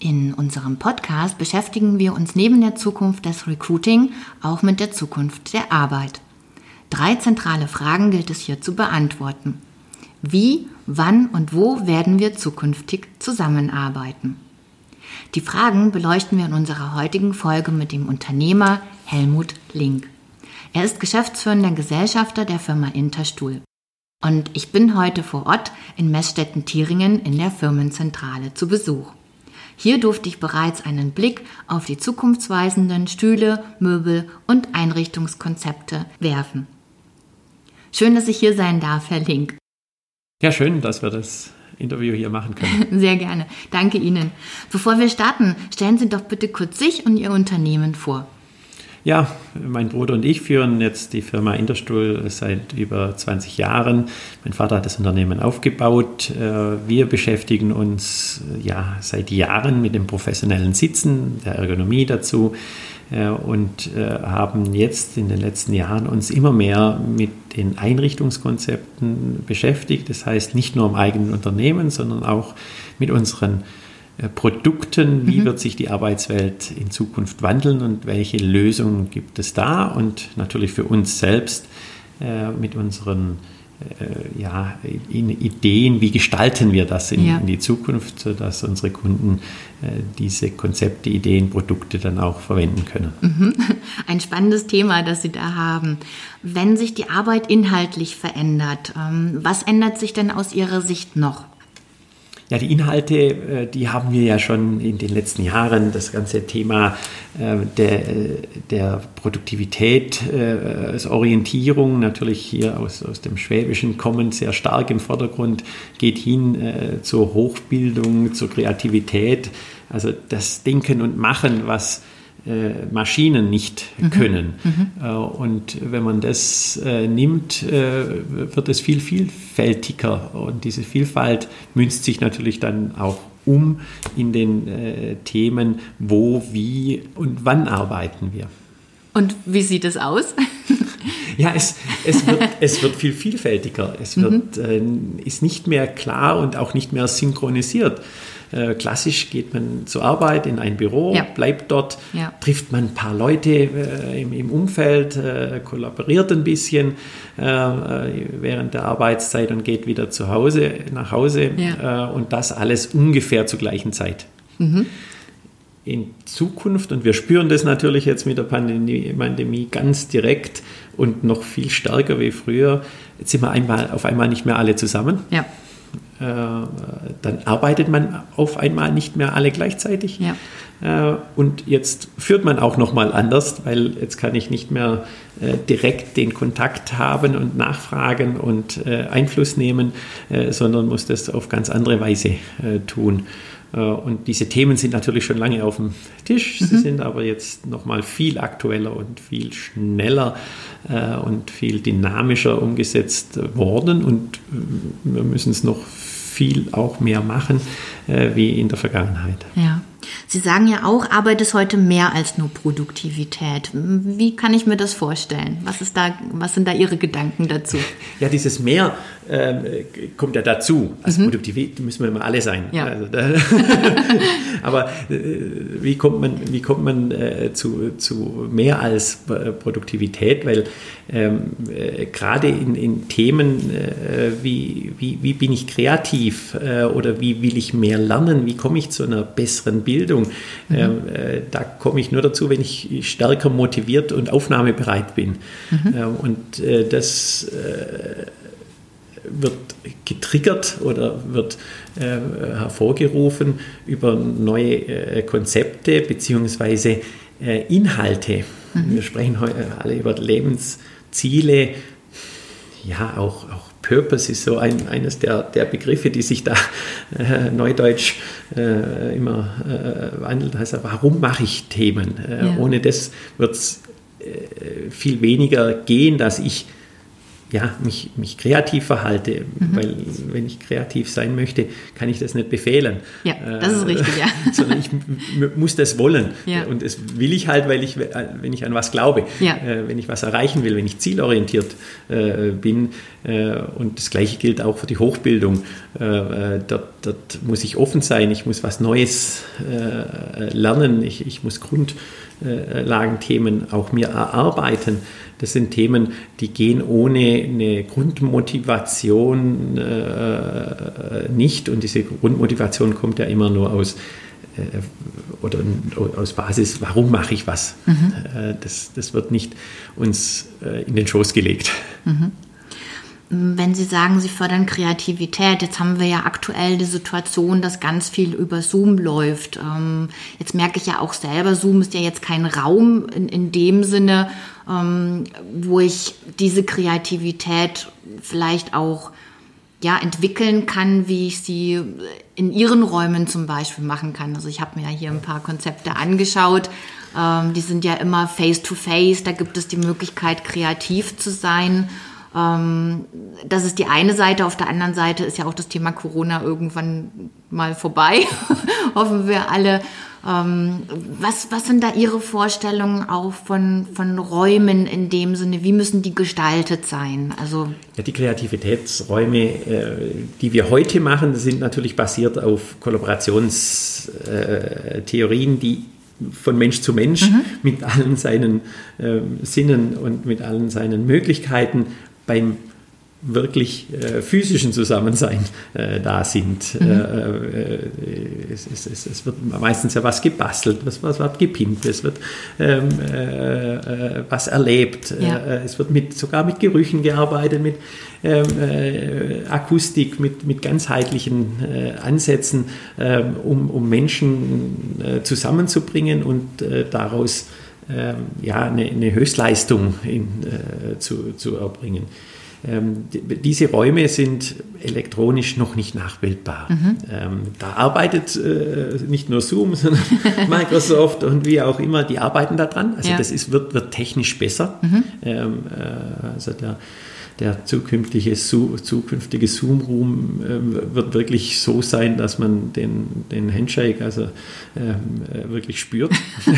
In unserem Podcast beschäftigen wir uns neben der Zukunft des Recruiting auch mit der Zukunft der Arbeit. Drei zentrale Fragen gilt es hier zu beantworten. Wie, wann und wo werden wir zukünftig zusammenarbeiten? Die Fragen beleuchten wir in unserer heutigen Folge mit dem Unternehmer Helmut Link. Er ist geschäftsführender Gesellschafter der Firma Interstuhl. Und ich bin heute vor Ort in Messstetten-Thieringen in der Firmenzentrale zu Besuch. Hier durfte ich bereits einen Blick auf die zukunftsweisenden Stühle, Möbel und Einrichtungskonzepte werfen. Schön, dass ich hier sein darf, Herr Link. Ja, schön, dass wir das Interview hier machen können. Sehr gerne. Danke Ihnen. Bevor wir starten, stellen Sie doch bitte kurz sich und Ihr Unternehmen vor. Ja, mein Bruder und ich führen jetzt die Firma Interstuhl seit über 20 Jahren. Mein Vater hat das Unternehmen aufgebaut. Äh, wir beschäftigen uns ja seit Jahren mit dem professionellen Sitzen, der Ergonomie dazu äh, und äh, haben jetzt in den letzten Jahren uns immer mehr mit den Einrichtungskonzepten beschäftigt. Das heißt nicht nur im eigenen Unternehmen, sondern auch mit unseren äh, Produkten, wie mhm. wird sich die Arbeitswelt in Zukunft wandeln und welche Lösungen gibt es da und natürlich für uns selbst äh, mit unseren äh, ja, Ideen, wie gestalten wir das in, ja. in, die Zukunft, sodass unsere Kunden äh, diese Konzepte, Ideen, Produkte dann auch verwenden können. Mhm. Ein spannendes Thema, das Sie da haben. Wenn sich die Arbeit inhaltlich verändert, ähm, was ändert sich denn aus Ihrer Sicht noch? Ja, die Inhalte, äh, die haben wir ja schon in den letzten Jahren. Das ganze Thema äh, der, der Produktivität, äh, als Orientierung, natürlich hier aus, aus dem Schwäbischen kommend, sehr stark im Vordergrund, geht hin zur Hochbildung, zur Kreativität. Also das Denken und Machen, was äh, Maschinen nicht mhm. können. Mhm. Äh, und wenn man das äh, nimmt, wird es viel vielfältiger. Und diese Vielfalt münzt sich natürlich dann auch um in den Themen, wo, wie und wann arbeiten wir. Und wie sieht es aus? ja, es, es, wird, es wird viel vielfältiger. Es wird, mhm. ist nicht mehr klar und auch nicht mehr synchronisiert. Äh, klassisch geht man zur Arbeit in ein Büro, ja. bleibt dort, ja. trifft man ein paar Leute äh, im, im, Umfeld, äh, kollaboriert ein bisschen äh, während der Arbeitszeit und geht wieder zu Hause, nach Hause ja. und das alles ungefähr zur gleichen Zeit. Mhm in Zukunft, und wir spüren das natürlich jetzt mit der Pandemie, Pandemie, ganz direkt und noch viel stärker wie früher, jetzt sind wir einmal, auf einmal nicht mehr alle zusammen. Ja. Äh, dann arbeitet man auf einmal nicht mehr alle gleichzeitig. Ja. Äh, und jetzt führt man auch noch mal anders, weil jetzt kann ich nicht mehr äh, direkt den Kontakt haben und nachfragen und Einfluss nehmen, sondern muss das auf ganz andere Weise tun. Und diese Themen sind natürlich schon lange auf dem Tisch. Sie mhm. sind aber jetzt noch mal viel aktueller und viel schneller und viel dynamischer umgesetzt worden. Und wir müssen es noch viel auch mehr machen äh, wie in der Vergangenheit. Ja. Sie sagen ja auch, Arbeit ist heute mehr als nur Produktivität. Wie kann ich mir das vorstellen? Was, ist da, was sind da Ihre Gedanken dazu? Ja, dieses Mehr äh, kommt ja dazu. Also mhm. Produktivität müssen wir immer alle sein. Ja. Also da, aber äh, wie kommt man, wie kommt man äh, zu, zu mehr als äh, Produktivität? Weil ähm, äh, gerade in, in Themen äh, wie, wie, wie bin ich kreativ oder wie will ich mehr lernen, wie komme ich zu einer besseren Bildung, mhm. Ähm, da komme ich nur dazu, wenn ich stärker motiviert und aufnahmebereit bin. Mhm. Ähm, und das wird getriggert oder wird äh, hervorgerufen über neue äh, Konzepte bzw. Äh, Inhalte. Mhm. Wir sprechen heute alle über Lebensziele. ja, auch, auch Purpose ist so ein, eines der, der Begriffe, die sich da äh, neudeutsch äh, immer äh, wandelt. Also, warum mache ich Themen? Äh, ja. Ohne das wird es äh, viel weniger gehen, dass ich ja, mich, mich kreativ verhalte, mhm. weil wenn ich kreativ sein möchte, kann ich das nicht befehlen. Ja, das ist richtig, ja. sondern ich muss das wollen. Ja. Und das will ich halt, weil ich, wenn ich an was glaube, ja. äh, wenn ich was erreichen will, wenn ich zielorientiert äh, bin. Äh, und das Gleiche gilt auch für die Hochbildung. Äh, äh, dort, dort, muss ich offen sein, ich muss was Neues lernen, ich, ich muss Grundlagenthemen auch mir erarbeiten. Das sind Themen, die gehen ohne eine Grundmotivation nicht. Und diese Grundmotivation kommt ja immer nur aus oder aus Basis, warum mache ich was? Mhm. Das, das wird nicht uns in den Schoß gelegt. Mhm. Wenn Sie sagen, Sie fördern Kreativität, jetzt haben wir ja aktuell die Situation, dass ganz viel über Zoom läuft. Ähm, jetzt merke ich ja auch selber, Zoom ist ja jetzt kein Raum in, in dem Sinne, ähm, wo ich diese Kreativität vielleicht auch ja, entwickeln kann, wie ich sie in ihren Räumen zum Beispiel machen kann. Also ich habe mir ja hier ein paar Konzepte angeschaut. Ähm, die sind ja immer face-to-face. -face. Da gibt es die Möglichkeit, kreativ zu sein. Ähm, das ist die eine Seite. Auf der anderen Seite ist ja auch das Thema Corona irgendwann mal vorbei. Hoffen wir alle. Ähm, was, was sind da Ihre Vorstellungen auch von, von Räumen in dem Sinne? Wie müssen die gestaltet sein? Also ja, die Kreativitätsräume, äh, die wir heute machen, sind natürlich basiert auf Kollaborationstheorien, die von Mensch zu Mensch mhm. mit allen seinen äh, Sinnen und mit allen seinen Möglichkeiten beim wirklich äh, physischen Zusammensein äh, da sind. Mhm. Äh, äh es, es, es, wird meistens ja was gebastelt, was, was wird gepimpt, es wird ähm, äh, äh, was erlebt, ja. es wird mit, sogar mit Gerüchen gearbeitet, mit ähm, Akustik, mit, mit ganzheitlichen Ansätzen, ähm, um, um Menschen zusammenzubringen und daraus ähm, ja, eine, eine Höchstleistung in, zu, zu erbringen. Ähm, diese Räume sind elektronisch noch nicht nachbildbar. Mhm. Ähm, da arbeitet äh, nicht nur Zoom, sondern Microsoft und wie auch immer, die arbeiten daran. Also ja. das ist, wird, wird technisch besser. Mhm. Ähm, äh, also der der zukünftige, zukünftige Zoom-Room äh, wird wirklich so sein, dass man den, den Handshake also ähm, äh, wirklich spürt.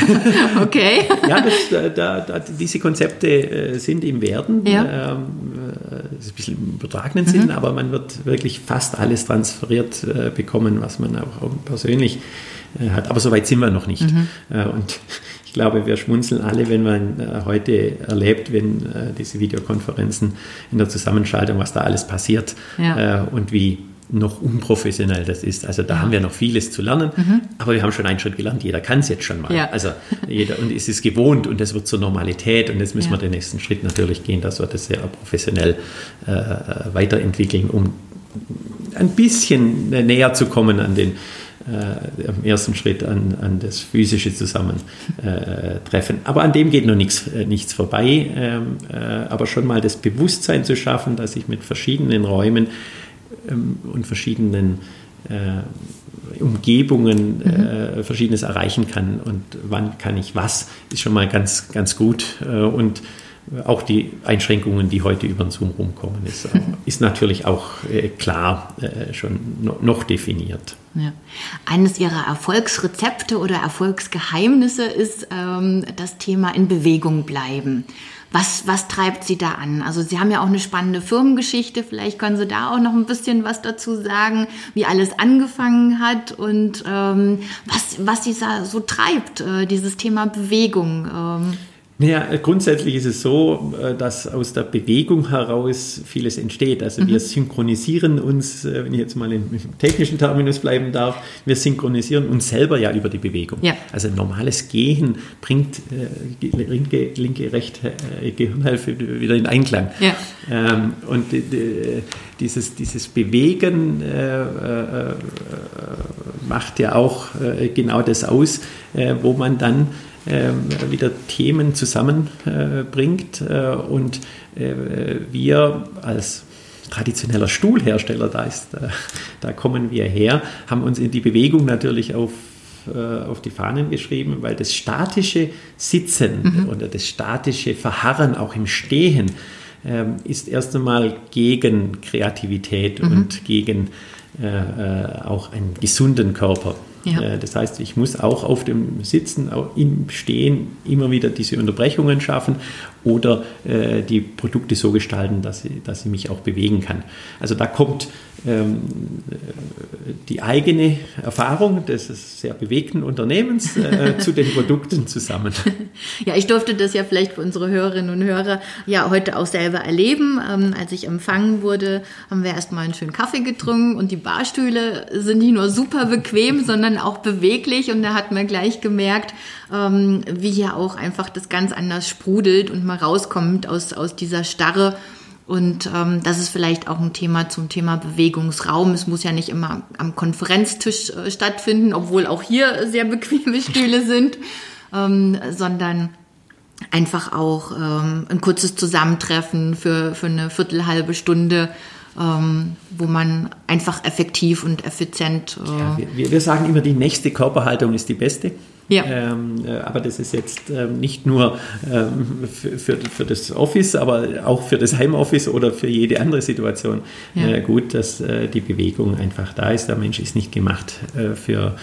okay. ja, das, da, da, diese Konzepte äh, sind im Werden. Ja. Ähm, das ist ein bisschen im übertragenen mhm. Sinn, aber man wird wirklich fast alles transferiert äh, bekommen, was man auch, persönlich äh, hat. Aber so weit sind wir noch nicht. Mhm. Äh, und ich glaube, wir schmunzeln alle, wenn man äh, heute erlebt, wenn äh, diese Videokonferenzen in der Zusammenschaltung, was da alles passiert ja. Äh, und wie noch unprofessionell das ist. Also da ja. haben wir noch vieles zu lernen, mhm. aber wir haben schon einen Schritt gelernt. Jeder kann es jetzt schon mal. Ja. Also jeder und es ist gewohnt und das wird zur Normalität und jetzt müssen ja. wir den nächsten Schritt natürlich gehen, dass wir das sehr professionell äh, weiterentwickeln, um ein bisschen näher zu kommen an den äh, im ersten Schritt an, an das physische Zusammentreffen. aber an dem geht noch nichts, äh, nichts vorbei. Ähm, äh, aber schon mal das Bewusstsein zu schaffen, dass ich mit verschiedenen Räumen ähm, und verschiedenen äh, Umgebungen mhm. Verschiedenes erreichen kann und wann kann ich was, ist schon mal ganz, ganz gut. und auch die Einschränkungen, die heute über den Zoom rumkommen, ist, ist natürlich auch klar schon noch definiert. Ja. Eines Ihrer Erfolgsrezepte oder Erfolgsgeheimnisse ist ähm, das Thema in Bewegung bleiben. Was, was treibt Sie da an? Also Sie haben ja auch eine spannende Firmengeschichte. Vielleicht können Sie da auch noch ein bisschen was dazu sagen, wie alles angefangen hat und ähm, was, was Sie so treibt, äh, dieses Thema Bewegung. Ähm. Naja, grundsätzlich ist es so, äh, dass aus der Bewegung heraus vieles entsteht. Also mhm. wir synchronisieren uns, äh, wenn ich jetzt mal im technischen Terminus bleiben darf, wir synchronisieren uns selber ja über die Bewegung. Ja. Also normales Gehen bringt äh, linke, linke, rechte äh, Gehirnhälfte wieder in Einklang. Ja. Ähm, und äh, dieses, dieses Bewegen äh, macht ja auch genau das aus, wo man dann wieder Themen zusammenbringt und wir als traditioneller Stuhlhersteller, da, ist, da kommen wir her, haben uns in die Bewegung natürlich auf auf die Fahnen geschrieben, weil das statische Sitzen mhm. oder das statische Verharren auch im Stehen ähm, ist erst einmal gegen Kreativität mhm. und gegen äh, äh, auch einen gesunden Körper. Ja. Äh, das heißt, ich muss auch auf dem Sitzen, auch im Stehen immer wieder diese Unterbrechungen schaffen oder äh, die Produkte so gestalten, dass ich, dass ich mich auch bewegen kann. Also da kommt ähm, die eigene Erfahrung des sehr bewegten Unternehmens äh, zu den Produkten zusammen. Ja, ich durfte das ja vielleicht für unsere Hörerinnen und Hörer ja heute auch selber erleben. Ähm, als ich empfangen wurde, haben wir erstmal einen schönen Kaffee getrunken und die Barstühle sind nicht nur super bequem, sondern auch beweglich und da hat man gleich gemerkt, ähm, wie hier auch einfach das ganz anders sprudelt und mal rauskommt aus, aus dieser Starre. Und ähm, das ist vielleicht auch ein Thema zum Thema Bewegungsraum. Es muss ja nicht immer am Konferenztisch äh, stattfinden, obwohl auch hier sehr bequeme Stühle sind, ähm, sondern einfach auch ähm, ein kurzes Zusammentreffen für, für eine Viertelhalbe Stunde, ähm, wo man einfach effektiv und effizient. Äh ja, wir, wir, sagen immer, die nächste Körperhaltung ist die beste. Ja. Ähm, äh, aber das ist jetzt ähm, nicht nur ähm, für, für, für, das Office, aber auch für das Heimoffice oder für jede andere Situation ja. äh, gut, dass äh, die Bewegung einfach da ist. Der Mensch ist nicht gemacht äh, für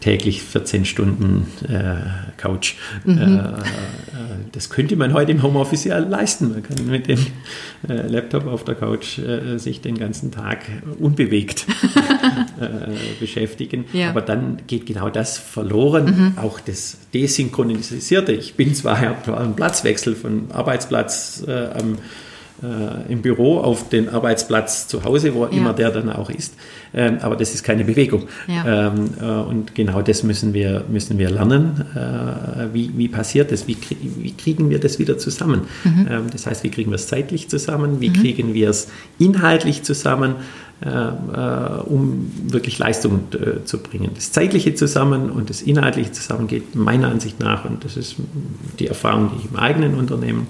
täglich 14 Stunden äh, Couch. Mhm. Äh, äh, das könnte man heute im Homeoffice ja leisten. Man kann mit dem äh, Laptop auf der Couch sich den ganzen Tag unbewegt beschäftigen. Ja. Aber dann geht genau das verloren, mhm. auch das Desynchronisierte. Ich bin zwar ein Platzwechsel von Arbeitsplatz am äh, im Büro auf den Arbeitsplatz zu Hause, wo ja. immer der dann auch ist. Ähm, aber das ist keine Bewegung. Ja. Ähm, äh, und genau das müssen wir, müssen wir lernen. Äh, wie, wie passiert das? Wie, wie kriegen wir das wieder zusammen? Mhm. Ähm, das heißt, wie kriegen wir es zeitlich zusammen? Wie mhm. kriegen wir es inhaltlich zusammen? Äh, äh, um wirklich Leistung äh, zu bringen. Das Zeitliche zusammen und das Inhaltliche zusammen geht meiner Ansicht nach, und das ist die Erfahrung, die ich im eigenen Unternehmen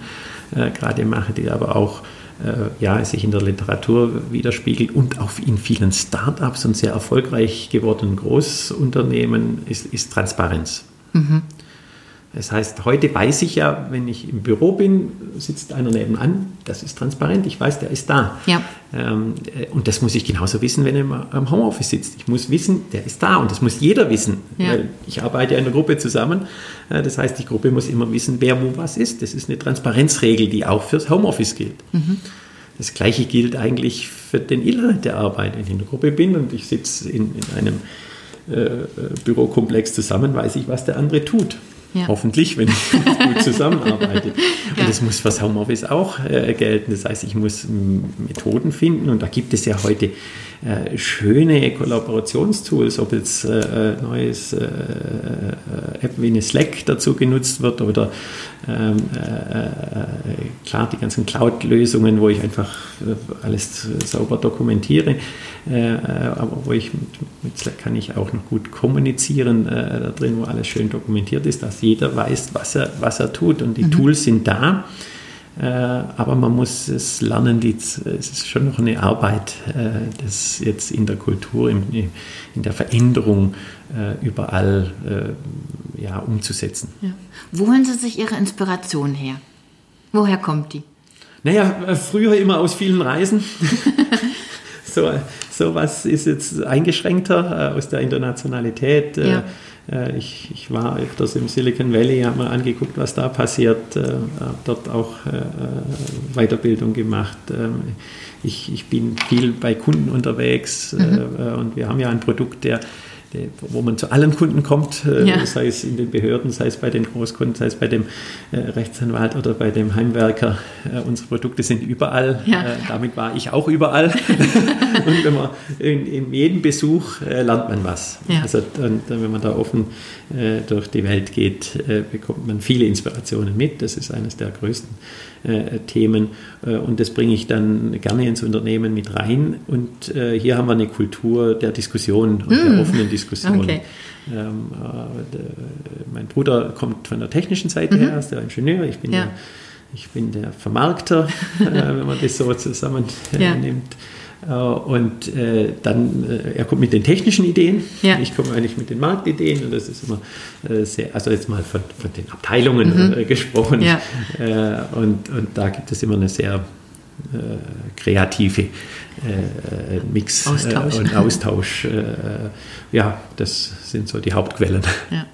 äh, gerade mache, die aber auch äh, ja, sich in der Literatur widerspiegelt und auch in vielen Startups und sehr erfolgreich gewordenen Großunternehmen ist, ist Transparenz. Mhm. Das heißt, heute weiß ich ja, wenn ich im Büro bin, sitzt einer nebenan, das ist transparent, ich weiß, der ist da. Ja. Ähm, äh, und das muss ich genauso wissen, wenn er im Homeoffice sitzt. Ich muss wissen, der ist da und das muss jeder wissen. Ja. Weil ich arbeite ja in der Gruppe zusammen. Äh, das heißt, die Gruppe muss immer wissen, wer wo was ist. Das ist eine Transparenzregel, die auch fürs Homeoffice gilt. Mhm. Das Gleiche gilt eigentlich für den Inhalt der Arbeit. Wenn ich in der Gruppe bin und ich sitze in, in einem äh, äh Bürokomplex zusammen, weiß ich, was der andere tut. Ja. Hoffentlich, wenn ich gut zusammenarbeite. Und ja. das muss fürs Homeoffice auch äh, gelten. Das heißt, ich muss Methoden finden und da gibt es ja heute äh, schöne Kollaborationstools, ob jetzt äh, äh neues äh, äh, App wie eine Slack dazu genutzt wird oder ähm, klar die ganzen Cloud-Lösungen, wo ich einfach alles sauber dokumentiere. aber wo ich mit, mit, Slack kann ich auch noch gut kommunizieren da drin, wo alles schön dokumentiert ist, dass jeder weiß, was er, was er tut und die mhm. Tools sind da. Äh, aber man muss es lernen, die, es ist schon noch eine Arbeit, äh, das jetzt in der Kultur, in, der Veränderung äh, überall ja, umzusetzen. Ja. Wo holen Sie sich Ihre Inspiration her? Woher kommt die? Naja, früher immer aus vielen Reisen. so, so was ist jetzt eingeschränkter aus der Internationalität. Ja äh, ich, ich, war öfters im Silicon Valley, habe mir angeguckt, was da passiert, äh, habe dort auch äh, Weiterbildung gemacht. Ähm, ich, ich, bin viel bei Kunden unterwegs mhm. und wir haben ja ein Produkt, der wo man zu allen Kunden kommt, äh, ja. sei es in den Behörden, sei es bei den Großkunden, sei es bei dem äh, Rechtsanwalt oder bei dem Heimwerker. Äh, unsere Produkte sind überall. Ja. damit war ich auch überall. und wenn man in, in jedem Besuch lernt man was. Ja. Also und, wenn man da offen durch die Welt geht, bekommt man viele Inspirationen mit. Das ist eines der größten äh, Themen äh, und das bringe ich dann gerne ins Unternehmen mit rein. Und äh, hier haben wir eine Kultur der Diskussion und mm. der offenen Diskussion. Okay. Ähm, äh, mein Bruder kommt von der technischen Seite mhm. her, ist der Ingenieur, ich bin, ja. der, ich bin der Vermarkter, äh, wenn man das so zusammennimmt. Ja. Äh, und äh, dann, äh, er kommt mit den technischen Ideen, ja. ich komme eigentlich mit den Marktideen und das ist immer äh, sehr, also jetzt mal von, von den Abteilungen mhm. gesprochen. Ja. und, und da gibt es immer eine sehr kreative Mix Austausch. und Austausch. ja, das sind so die Hauptquellen. Ja.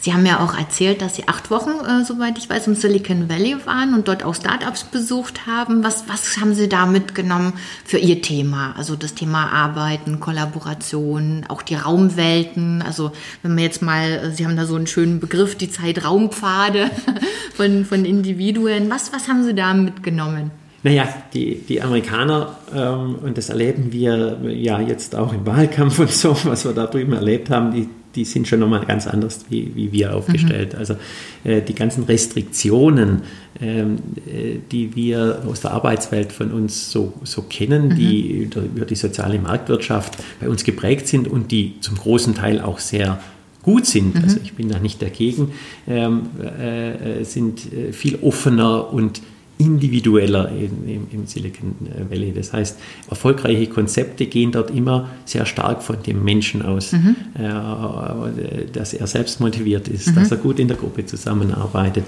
Sie haben ja auch erzählt, dass Sie acht Wochen, äh, soweit ich weiß, im Silicon Valley waren und dort auch Startups besucht haben. Was, was haben Sie da mitgenommen für Ihr Thema? Also das Thema Arbeiten, Kollaboration, auch die Raumwelten. Also wenn wir jetzt mal, äh, Sie haben da so einen schönen Begriff, die Zeitraumpfade von, von Individuen. Was, was haben Sie da mitgenommen? Naja, die, die Amerikaner, ähm, und das erleben wir ja jetzt auch im Wahlkampf und so, was wir da drüben erlebt haben, die, die sind schon nochmal ganz anders wie, wie wir aufgestellt. Mhm. Also äh, die ganzen Restriktionen, ähm, äh, die wir aus der Arbeitswelt von uns so, so kennen, mhm. die über die soziale Marktwirtschaft bei uns geprägt sind und die zum großen Teil auch sehr gut sind, mhm. also ich bin da nicht dagegen, ähm, äh, äh sind äh, viel offener und individueller in, im, im, Silicon Valley. Das heißt, erfolgreiche Konzepte gehen dort immer sehr stark von dem Menschen aus, mhm. äh, dass er selbst motiviert ist, mhm. dass er gut in der Gruppe zusammenarbeitet,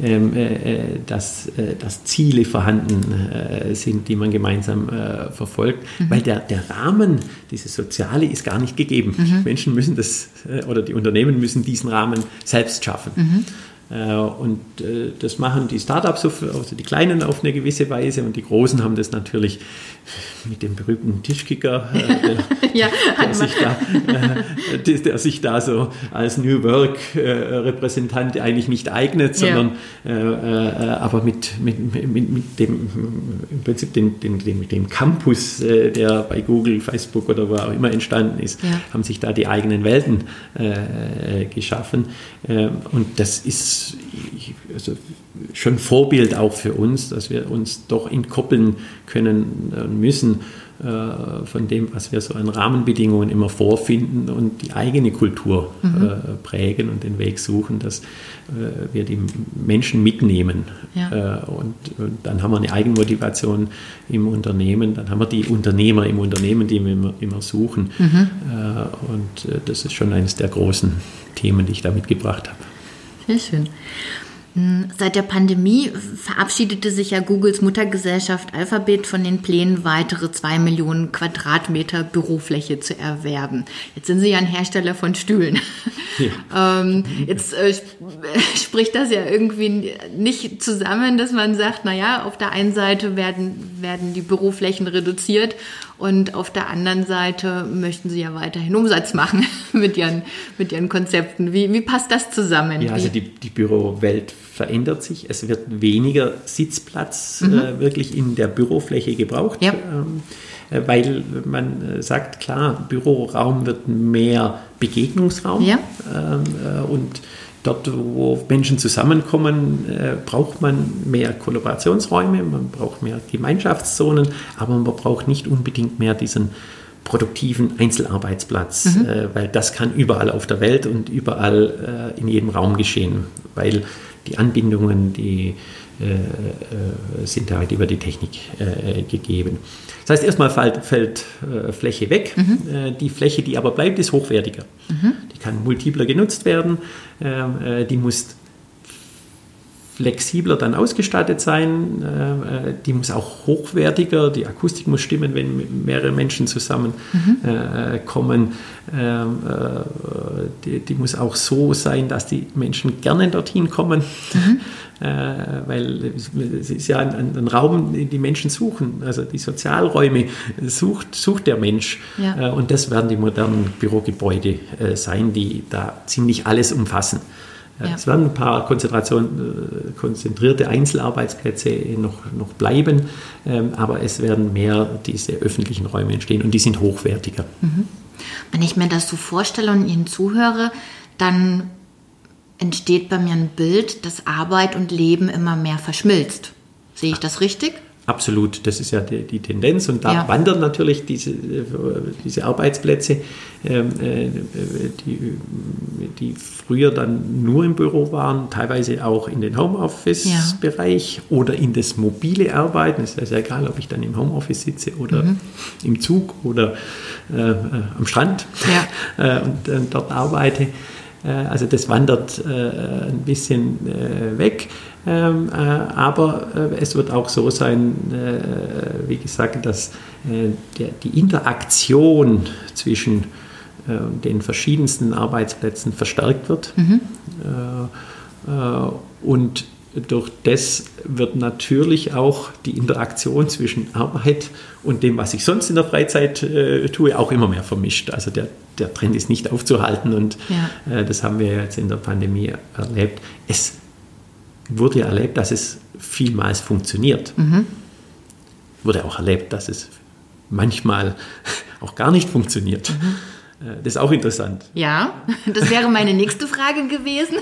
ähm, äh, dass, äh, dass Ziele vorhanden äh, sind, die man gemeinsam äh, verfolgt, mhm. weil der, der Rahmen, dieses Soziale ist gar nicht gegeben. Mhm. Menschen müssen das äh, oder die Unternehmen müssen diesen Rahmen selbst schaffen. Äh, und äh, das machen die Startups, also die Kleinen auf eine gewisse Weise und die Großen haben das natürlich mit dem berühmten Tischkicker, äh, der, ja, der, sich da, der, sich da so als New Work Repräsentant eigentlich nicht eignet, sondern ja. aber mit, mit, mit, mit, dem im Prinzip den, den, dem Campus, der bei Google, Facebook oder wo auch immer entstanden ist, ja. haben sich da die eigenen Welten geschaffen. Und das ist also schon Vorbild auch für uns, dass wir uns doch entkoppeln können äh, müssen äh, von dem, was wir so an Rahmenbedingungen immer vorfinden und die eigene Kultur mhm. Äh, prägen und den Weg suchen, dass wir die Menschen mitnehmen. Ja. Und, und, dann haben wir eine Eigenmotivation im Unternehmen, dann haben wir die Unternehmer im Unternehmen, die wir immer, immer suchen. Mhm. Und das ist schon eines der großen Themen, die ich da mitgebracht habe. Sehr schön. Hm, seit der Pandemie verabschiedete sich ja Googles Muttergesellschaft Alphabet von den Plänen, weitere zwei Millionen Quadratmeter Bürofläche zu erwerben. Jetzt sind sie ja ein Hersteller von Stühlen. Ja. ähm, jetzt äh, spricht das ja irgendwie nicht zusammen, dass man sagt, naja, auf der einen Seite werden, werden die Büroflächen reduziert und auf der anderen Seite möchten sie ja weiterhin Umsatz machen mit ihren, mit ihren Konzepten. Wie, wie passt das zusammen? Ja, also die, die Bürowelt verändert sich. Es wird weniger Sitzplatz mhm. äh, wirklich in der Bürofläche gebraucht. Ja. Ähm, äh, weil man äh, sagt, klar, Büroraum wird mehr Begegnungsraum ja. ähm, äh, und Dort, wo Menschen zusammenkommen, äh, braucht man mehr Kollaborationsräume, man braucht mehr Gemeinschaftszonen, aber man braucht nicht unbedingt mehr diesen produktiven Einzelarbeitsplatz, mhm. äh, weil das kann überall auf der Welt und überall äh, in jedem Raum geschehen, weil die Anbindungen, die äh, äh, sind halt über die Technik äh, gegeben. Das heißt, erstmal fällt, fällt Fläche weg. Mhm. die Fläche, die aber bleibt, ist hochwertiger. Mhm. Die kann multipler genutzt werden. Ähm, die muss flexibler dann ausgestattet sein. die muss auch hochwertiger, die Akustik muss stimmen, wenn mehrere Menschen zusammenkommen. Mhm. Ähm, die, die, muss auch so sein, dass die Menschen gerne dorthin kommen. Mhm. Äh, weil es ist ja ein, ein, Raum, den die Menschen suchen. Also die Sozialräume sucht, sucht der Mensch. Ja. Äh, und das werden die modernen Bürogebäude äh, sein, die da ziemlich alles umfassen. Ja. Es werden ein paar Konzentration, konzentrierte Einzelarbeitsplätze noch, noch bleiben, ähm, aber es werden mehr diese öffentlichen Räume entstehen und die sind hochwertiger. Mhm. Wenn ich mir das so vorstelle und Ihnen zuhöre, dann entsteht bei mir ein Bild, dass Arbeit und Leben immer mehr verschmilzt. Sehe ich das richtig? Absolut, das ist ja die, die Tendenz und da ja. wandern natürlich diese, diese Arbeitsplätze, ähm, äh, die, die früher dann nur im Büro waren, teilweise auch in den Homeoffice-Bereich ja. oder in das mobile Arbeiten. Es ist ja egal, ob ich dann im Homeoffice sitze oder mhm. im Zug oder äh, äh am Strand ja. äh, und, und, dort arbeite. Also das wandert ein bisschen weg. Ähm, äh, aber äh, es wird auch so sein, äh, wie gesagt, dass äh, der, die Interaktion zwischen äh, den verschiedensten Arbeitsplätzen verstärkt wird. Mhm. Äh, und durch das wird natürlich auch die Interaktion zwischen Arbeit und dem, was ich sonst in der Freizeit tue, auch immer mehr vermischt. Also der, der Trend ist nicht aufzuhalten und ja. das haben wir jetzt in der Pandemie erlebt. Es wurde erlebt, dass es vielmals funktioniert. Mhm. Wurde auch erlebt, dass es manchmal auch gar nicht funktioniert. Mhm. Äh, das ist auch interessant. Ja, das wäre meine nächste Frage gewesen.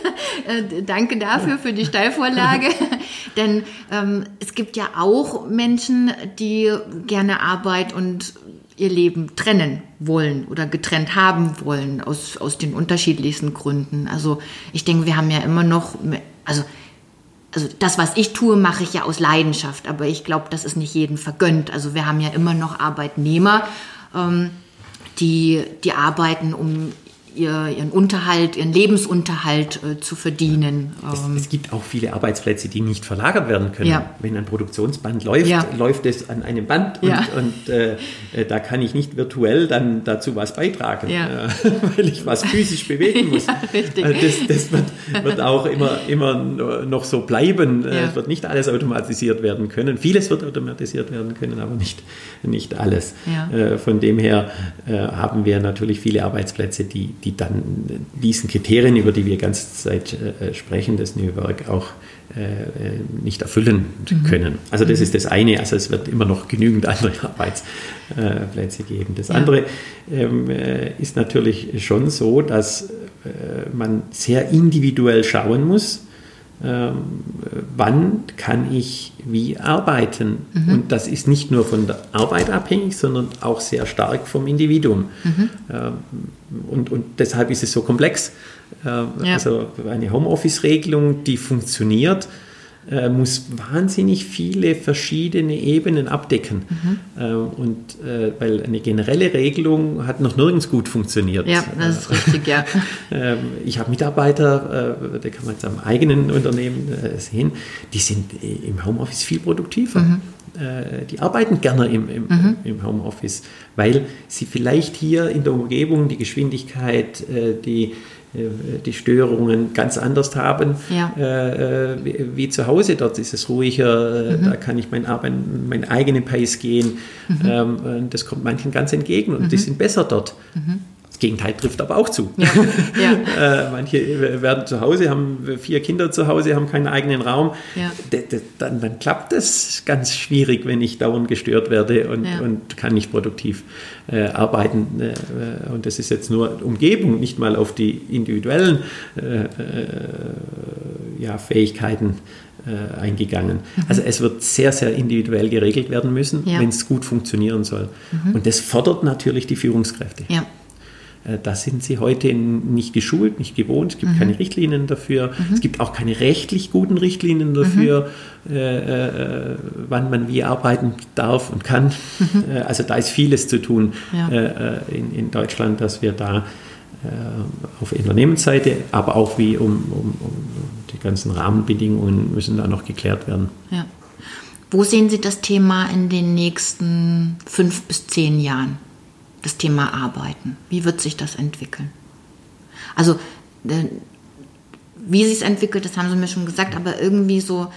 Äh, danke dafür für die Steilvorlage. Denn ähm, es gibt ja auch Menschen, die gerne Arbeit und ihr Leben trennen wollen oder getrennt haben wollen aus, aus den unterschiedlichsten Gründen. Also ich denke, wir haben ja immer noch, also also das, was ich tue, mache ich ja aus Leidenschaft, aber ich glaube, das ist nicht jedem vergönnt. Also wir haben ja immer noch Arbeitnehmer, ähm, die, die arbeiten, um ihr, ihren Unterhalt, ihren Lebensunterhalt äh, zu verdienen. Es, es, gibt auch viele Arbeitsplätze, die nicht verlagert werden können. Ja. Wenn ein Produktionsband läuft, ja. läuft es an einem Band und, ja. und äh, äh, da kann ich nicht virtuell dann dazu was beitragen, äh, weil ich was physisch bewegen muss. Äh, das, das wird, wird, auch immer, immer noch so bleiben. Äh, es wird nicht alles automatisiert werden können. Vieles wird automatisiert werden können, aber nicht, nicht alles. Von dem her haben wir natürlich viele Arbeitsplätze, die, die dann diesen Kriterien, über die wir die ganze Zeit äh, sprechen, das Werk auch äh, nicht erfüllen mhm. können. Also das mhm. ist das eine, also es wird immer noch genügend andere Arbeitsplätze geben. Das ja. andere ähm, äh, ist natürlich schon so, dass äh, man sehr individuell schauen muss, wann kann ich wie arbeiten. Mhm. Und das ist nicht nur von der Arbeit abhängig, sondern auch sehr stark vom Individuum. Mhm. Ähm, und, und deshalb ist es so komplex. Ähm, ja. Also eine Homeoffice-Regelung, die funktioniert, äh, muss wahnsinnig viele verschiedene Ebenen abdecken. Mhm. Äh, und äh, weil eine generelle Regelung hat noch nirgends gut funktioniert. Ja, das ist richtig, ja. Ähm, ich habe Mitarbeiter, äh, da kann man jetzt am eigenen Unternehmen äh, sehen, die sind im Homeoffice viel produktiver. Mhm. Äh, die arbeiten gerne im, im, mhm. im, Homeoffice, weil sie vielleicht hier in der Umgebung die Geschwindigkeit, die äh, die Störungen ganz anders haben ja. äh, wie, wie, zu Hause. Dort ist es ruhiger, mhm. da kann ich mein, mein eigenen Pace gehen. Mhm. Ähm, das kommt manchen ganz entgegen und mhm. die sind besser dort. Mhm. Gegenteil trifft aber auch zu. Ja. Ja. äh, manche werden zu Hause, haben vier Kinder zu Hause, haben keinen eigenen Raum. Ja. Dann, dann, klappt das ganz schwierig, wenn ich dauernd gestört werde und, und kann nicht produktiv äh, arbeiten. Äh, und das ist jetzt nur Umgebung, nicht mal auf die individuellen äh, äh, Fähigkeiten äh, eingegangen. Mhm. Also es wird sehr, sehr individuell geregelt werden müssen, wenn es gut funktionieren soll. Mhm. Und das fordert natürlich die Führungskräfte. Ja. Äh, da sind sie heute nicht geschult, nicht gewohnt. Es gibt mhm. keine Richtlinien dafür. Mhm. Es gibt auch keine rechtlich guten Richtlinien dafür, mhm. äh, äh, wann man wie arbeiten darf und kann. Mhm. Äh, also da ist vieles zu tun ja. Äh, in, in, Deutschland, dass wir da äh, auf Unternehmensseite, aber auch wie um, um, um, die ganzen Rahmenbedingungen müssen da noch geklärt werden. Ja. Wo sehen Sie das Thema in den nächsten fünf bis zehn Jahren? Das Thema Arbeiten? Wie wird sich das entwickeln? Also, äh, wie sich es entwickelt, das haben Sie mir schon gesagt, aber irgendwie so,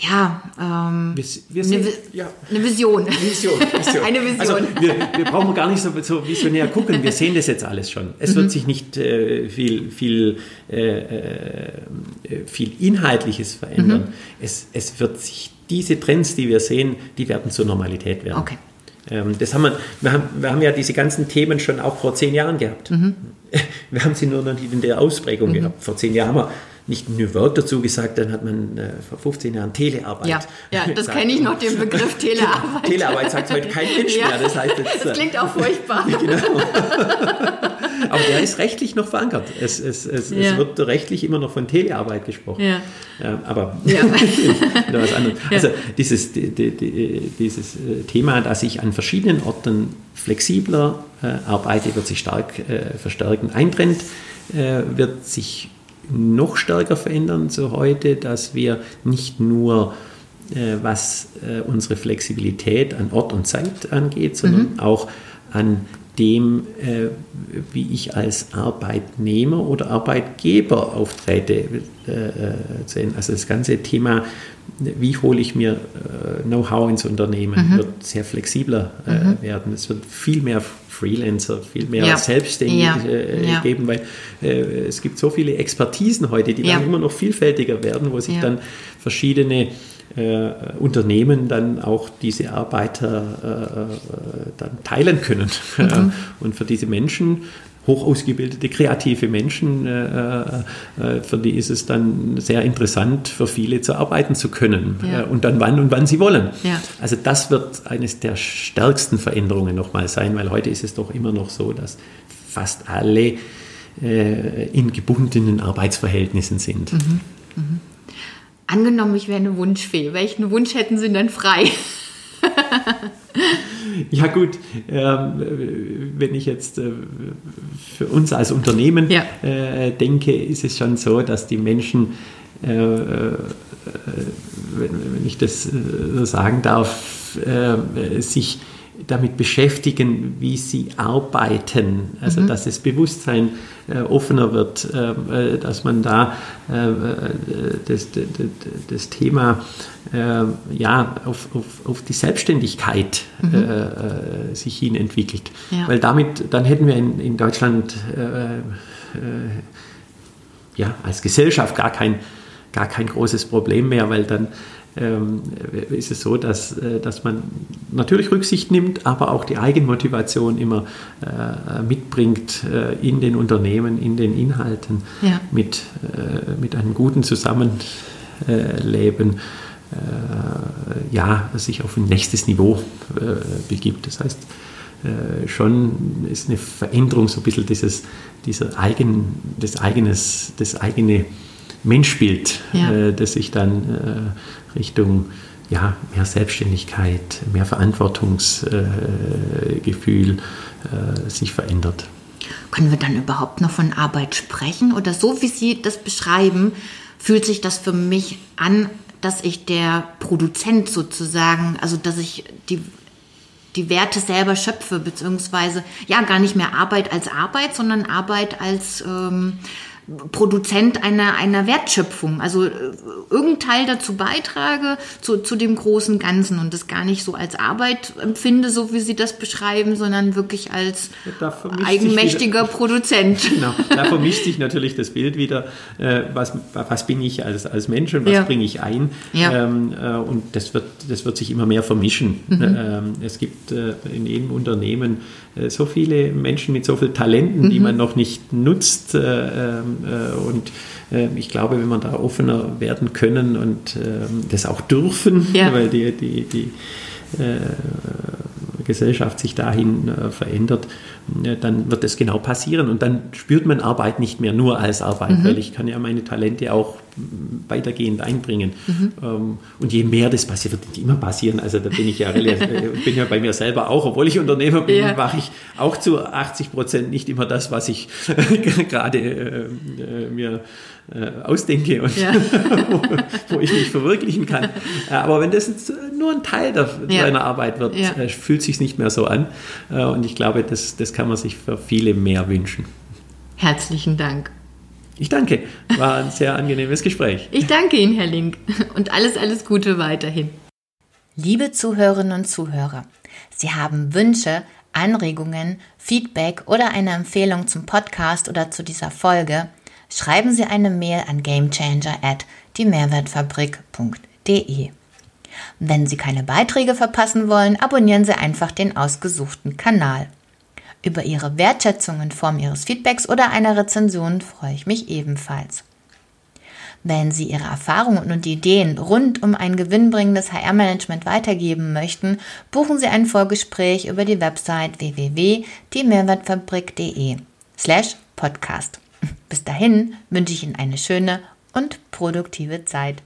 ja, ähm, wir, wir sehen, eine, ja. eine, Vision. Vision, Vision. eine Vision. Also wir, wir, brauchen gar nicht so, so visionär gucken, wir sehen das jetzt alles schon. Es mhm. wird sich nicht äh, viel, viel, äh, äh, viel Inhaltliches verändern. Mhm. Es, es wird sich, diese Trends, die wir sehen, die werden zur Normalität werden. Okay. Ähm, das haben wir, wir, haben, wir haben ja diese ganzen Themen schon auch vor zehn Jahren gehabt. Mhm. Wir haben sie nur noch nicht in der Ausprägung mhm. gehabt. Vor zehn Jahren haben wir nicht New Work dazu gesagt, dann hat man äh, vor 15 Jahren Telearbeit. Ja, ja das kenne ich noch, den Begriff Telearbeit. Telearbeit sagt heute kein Mensch ja, mehr. Das, heißt jetzt, das klingt auch furchtbar. genau. Aber der ist rechtlich noch verankert. Es, es, es, ja. es wird rechtlich immer noch von Telearbeit gesprochen. Ja. ja aber ja. was anderes. Also dieses, die, die, dieses äh, Thema, dass ich an verschiedenen Orten flexibler äh, arbeite, wird sich stark äh, verstärken. Ein Trend äh, wird sich noch stärker verändern zu heute, dass wir nicht nur äh, was äh, unsere Flexibilität an Ort und Zeit angeht, sondern mhm. auch an dem, äh, wie ich als Arbeitnehmer oder Arbeitgeber auftrete, äh, sehen. Also das ganze Thema, wie hole ich mir äh, Know-how ins Unternehmen, mhm. wird sehr flexibler äh, mhm. werden. Es wird viel mehr Freelancer, viel mehr ja. Selbstständige ja. Äh, ja. geben, weil äh, es gibt so viele Expertisen heute, die dann immer noch vielfältiger werden, wo sich dann verschiedene äh, Unternehmen dann auch diese Arbeiter äh, äh dann teilen können. Mhm. Und für diese Menschen hoch ausgebildete, kreative Menschen, äh, äh, für die ist es dann sehr interessant, für viele zu arbeiten zu können. Ja. Und dann wann und wann sie wollen. Ja. Also das wird eines der stärksten Veränderungen nochmal sein, weil heute ist es doch immer noch so, dass fast alle in gebundenen Arbeitsverhältnissen sind. Mhm. Mhm. Angenommen, ich wäre eine Wunschfee. Welchen Wunsch hätten Sie denn frei? ja gut, ähm, wenn ich jetzt äh, für uns als Unternehmen ja. äh, denke, ist es schon so, dass die Menschen, äh, äh wenn, wenn, ich das so sagen darf, äh, sich damit beschäftigen, wie sie arbeiten. Also mhm. dass das Bewusstsein äh, offener wird, äh, äh dass man da äh, das, das, das, Thema äh, ja, auf, auf, auf die Selbstständigkeit mhm. Äh, sich hin entwickelt. Ja. Weil damit, dann hätten wir in, in Deutschland ja, als Gesellschaft gar kein, gar kein großes Problem mehr, weil dann ist es so, dass, äh, dass man natürlich Rücksicht nimmt, aber auch die Eigenmotivation immer äh, mitbringt äh, in den Unternehmen, in den Inhalten, ja. mit, mit einem guten Zusammenleben ja, sich auf ein nächstes Niveau begibt. Das heißt, schon ist eine Veränderung so ein bisschen dieses, dieser eigen, das, eigenes, das eigene Menschbild, ja. das sich dann Richtung ja, mehr Selbstständigkeit, mehr Verantwortungsgefühl äh, sich verändert. Können wir dann überhaupt noch von Arbeit sprechen? Oder so wie Sie das beschreiben, fühlt sich das für mich an, dass ich der Produzent sozusagen, also dass ich die, die Werte selber schöpfe, beziehungsweise ja gar nicht mehr Arbeit als Arbeit, sondern Arbeit als ähm, Produzent einer, einer Wertschöpfung, also äh, irgendein Teil dazu beitrage, zu, zu dem großen Ganzen und das gar nicht so als Arbeit empfinde, so wie Sie das beschreiben, sondern wirklich als eigenmächtiger wieder, Produzent. Genau, da vermischt sich natürlich das Bild wieder, äh, was, was bin ich als, als Mensch und was ja. bringe ich ein. Ja. Ähm, äh, und das wird, das wird sich immer mehr vermischen. Mhm. Ähm, es gibt äh, in jedem Unternehmen so viele Menschen mit so vielen Talenten, mhm. die man noch nicht nutzt. Äh, ähm, äh, und ich glaube, wenn wir da offener werden können und ähm, das auch dürfen, ja. weil die, die, die Gesellschaft sich dahin verändert, dann wird das genau passieren und dann spürt man Arbeit nicht mehr nur als Arbeit, mhm. weil ich kann ja meine Talente auch weitergehend einbringen. Mhm. Ähm, und je mehr das passiert, wird nicht immer passieren. Also da bin ich ja äh, bin ja bei mir selber auch, obwohl ich Unternehmer bin, ja. mache ich auch zu 80 Prozent nicht immer das, was ich gerade äh, äh, mir äh, ausdenke und ja. wo, wo, ich mich verwirklichen kann. Aber wenn das nur ein Teil der, ja. deiner Arbeit wird, ja. äh, fühlt sich nicht mehr so an. Äh, und ich glaube, das, das kann man sich für viele mehr wünschen. Herzlichen Dank. Ich danke. War ein sehr angenehmes Gespräch. Ich danke Ihnen, Herr Link. Und alles, alles Gute weiterhin. Liebe Zuhörerinnen und Zuhörer, Sie haben Wünsche, Anregungen, Feedback oder eine Empfehlung zum Podcast oder zu dieser Folge, schreiben Sie eine Mail an gamechanger at diemehrwertfabrik.de. Wenn Sie keine Beiträge verpassen wollen, abonnieren Sie einfach den ausgesuchten Kanal. Über Ihre Wertschätzung in Form Ihres Feedbacks oder einer Rezension freue ich mich ebenfalls. Wenn Sie Ihre Erfahrungen und Ideen rund um ein gewinnbringendes HR-Management weitergeben möchten, buchen Sie ein Vorgespräch über die Website www.diemehrwertfabrik.de slash podcast. Bis dahin wünsche ich Ihnen eine schöne und produktive Zeit.